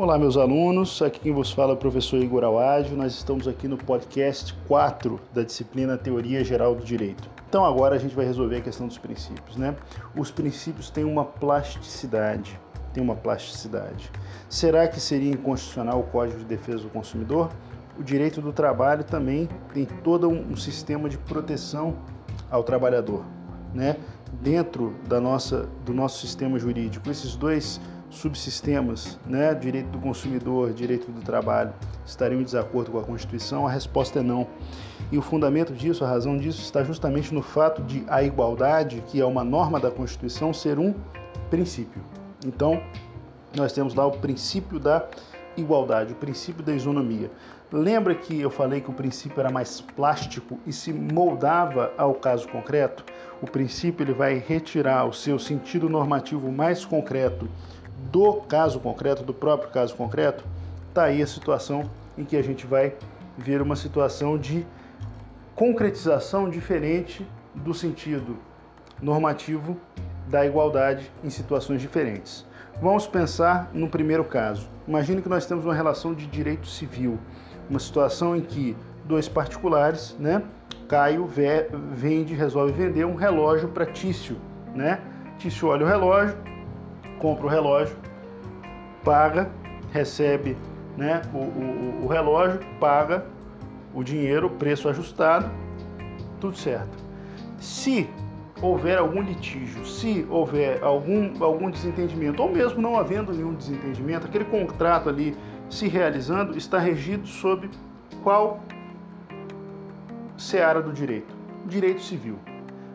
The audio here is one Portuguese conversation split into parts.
Olá, meus alunos. Aqui quem vos fala é o professor Igor Awad. Nós estamos aqui no podcast 4 da disciplina Teoria Geral do Direito. Então, agora a gente vai resolver a questão dos princípios, né? Os princípios têm uma plasticidade. Tem uma plasticidade. Será que seria inconstitucional o Código de Defesa do Consumidor? O direito do trabalho também tem todo um sistema de proteção ao trabalhador, né? Dentro da nossa, do nosso sistema jurídico, esses dois subsistemas, né, direito do consumidor, direito do trabalho, estariam em desacordo com a Constituição? A resposta é não. E o fundamento disso, a razão disso, está justamente no fato de a igualdade, que é uma norma da Constituição, ser um princípio. Então, nós temos lá o princípio da igualdade, o princípio da isonomia. Lembra que eu falei que o princípio era mais plástico e se moldava ao caso concreto? O princípio ele vai retirar o seu sentido normativo mais concreto do caso concreto, do próprio caso concreto, está aí a situação em que a gente vai ver uma situação de concretização diferente do sentido normativo da igualdade em situações diferentes. Vamos pensar no primeiro caso. Imagine que nós temos uma relação de direito civil, uma situação em que dois particulares, né? Caio vende, resolve vender um relógio para Tício, né? Tício olha o relógio, compra o relógio, paga, recebe né, o, o, o relógio, paga o dinheiro, preço ajustado, tudo certo. Se houver algum litígio, se houver algum, algum desentendimento, ou mesmo não havendo nenhum desentendimento, aquele contrato ali se realizando está regido sob qual seara do direito? Direito civil.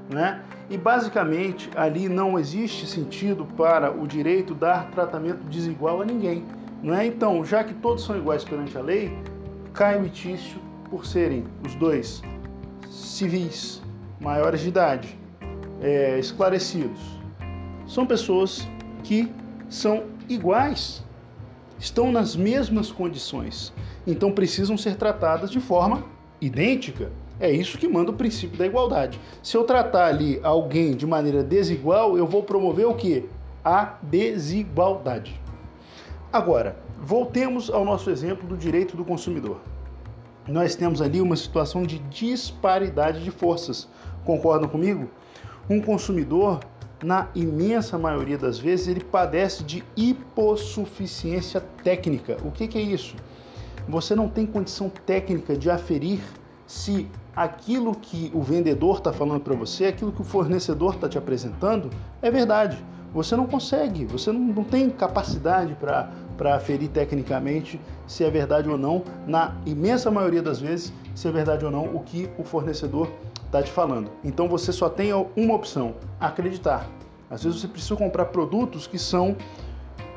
Né? E basicamente ali não existe sentido para o direito dar tratamento desigual a ninguém. Não é? Então, já que todos são iguais perante a lei, Caio e Tício, por serem os dois civis, maiores de idade, é, esclarecidos, são pessoas que são iguais, estão nas mesmas condições, então precisam ser tratadas de forma idêntica. É isso que manda o princípio da igualdade. Se eu tratar ali alguém de maneira desigual, eu vou promover o que? A desigualdade. Agora, voltemos ao nosso exemplo do direito do consumidor. Nós temos ali uma situação de disparidade de forças. Concordam comigo? Um consumidor, na imensa maioria das vezes, ele padece de hipossuficiência técnica. O que, que é isso? Você não tem condição técnica de aferir se aquilo que o vendedor está falando para você, aquilo que o fornecedor está te apresentando, é verdade. Você não consegue, você não, não tem capacidade para aferir tecnicamente se é verdade ou não, na imensa maioria das vezes, se é verdade ou não o que o fornecedor está te falando. Então você só tem uma opção: acreditar. Às vezes você precisa comprar produtos que são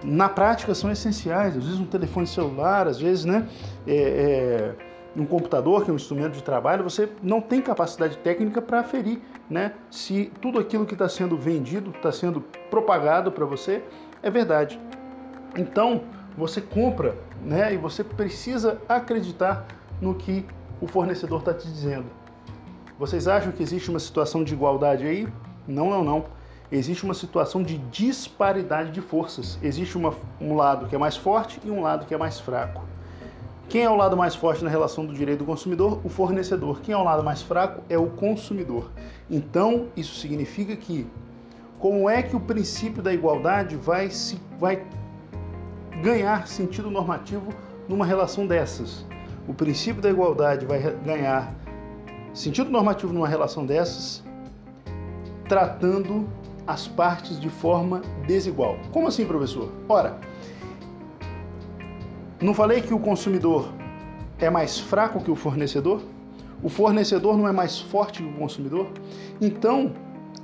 na prática são essenciais, às vezes um telefone celular, às vezes, né? É, é um computador, que é um instrumento de trabalho, você não tem capacidade técnica para aferir né, se tudo aquilo que está sendo vendido, está sendo propagado para você, é verdade. Então, você compra né, e você precisa acreditar no que o fornecedor está te dizendo. Vocês acham que existe uma situação de igualdade aí? Não, não, não. Existe uma situação de disparidade de forças. Existe uma, um lado que é mais forte e um lado que é mais fraco. Quem é o lado mais forte na relação do direito do consumidor? O fornecedor. Quem é o lado mais fraco? É o consumidor. Então, isso significa que como é que o princípio da igualdade vai, se, vai ganhar sentido normativo numa relação dessas? O princípio da igualdade vai ganhar sentido normativo numa relação dessas, tratando as partes de forma desigual. Como assim, professor? Ora, não falei que o consumidor é mais fraco que o fornecedor? O fornecedor não é mais forte que o consumidor? Então,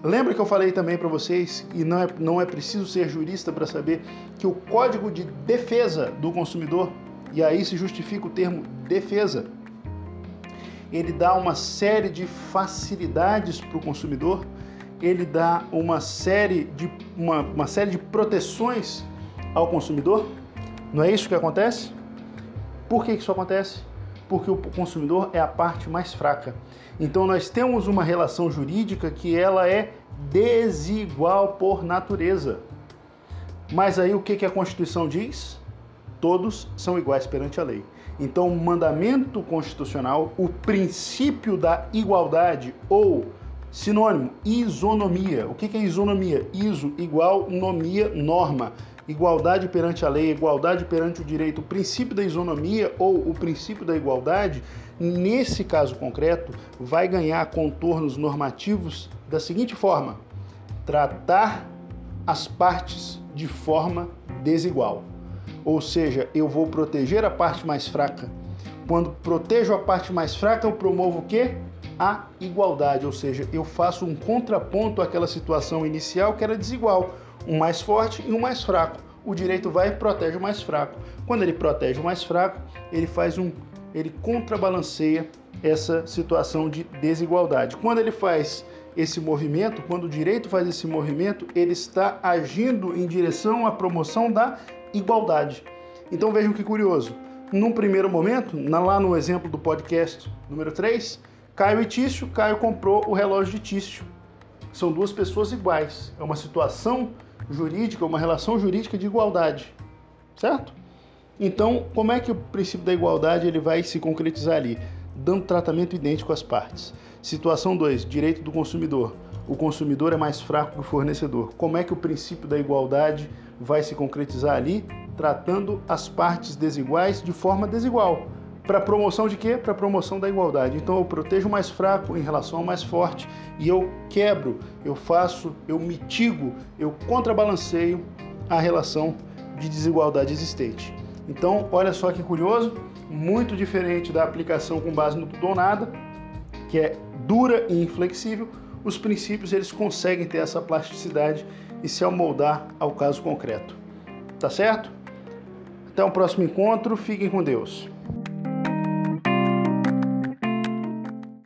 lembra que eu falei também para vocês, e não é, não é preciso ser jurista para saber, que o código de defesa do consumidor, e aí se justifica o termo defesa, ele dá uma série de facilidades para o consumidor, ele dá uma série de, uma, uma série de proteções ao consumidor não é isso que acontece? Por que isso acontece? Porque o consumidor é a parte mais fraca. Então nós temos uma relação jurídica que ela é desigual por natureza. Mas aí o que, a Constituição diz? todos são iguais perante a lei. Então, o mandamento constitucional, o princípio da igualdade ou sinônimo, isonomia. O que é isonomia? Iso igual nomia norma. Igualdade perante a lei, igualdade perante o direito. O princípio da isonomia ou o princípio da igualdade, nesse caso concreto, vai ganhar contornos normativos da seguinte forma: tratar as partes de forma desigual. Ou seja, eu vou proteger a parte mais fraca. Quando protejo a parte mais fraca, eu promovo o quê? A igualdade, ou seja, eu faço um contraponto àquela situação inicial que era desigual, um mais forte e um mais fraco. O direito vai e protege o mais fraco. Quando ele protege o mais fraco, ele faz um ele contrabalanceia essa situação de desigualdade. Quando ele faz esse movimento, quando o direito faz esse movimento, ele está agindo em direção à promoção da igualdade. Então vejam que curioso. Num primeiro momento, lá no exemplo do podcast número 3, Caio e Tício, Caio comprou o relógio de Tício. São duas pessoas iguais. É uma situação jurídica, uma relação jurídica de igualdade. Certo? Então, como é que o princípio da igualdade ele vai se concretizar ali? Dando tratamento idêntico às partes. Situação 2, direito do consumidor. O consumidor é mais fraco que o fornecedor. Como é que o princípio da igualdade vai se concretizar ali, tratando as partes desiguais de forma desigual. Para promoção de quê? Para promoção da igualdade. Então eu protejo o mais fraco em relação ao mais forte e eu quebro, eu faço, eu mitigo, eu contrabalanceio a relação de desigualdade existente. Então, olha só que curioso, muito diferente da aplicação com base no tudo ou nada, que é dura e inflexível, os princípios eles conseguem ter essa plasticidade e se amoldar ao caso concreto. Tá certo? Até o próximo encontro, fiquem com Deus.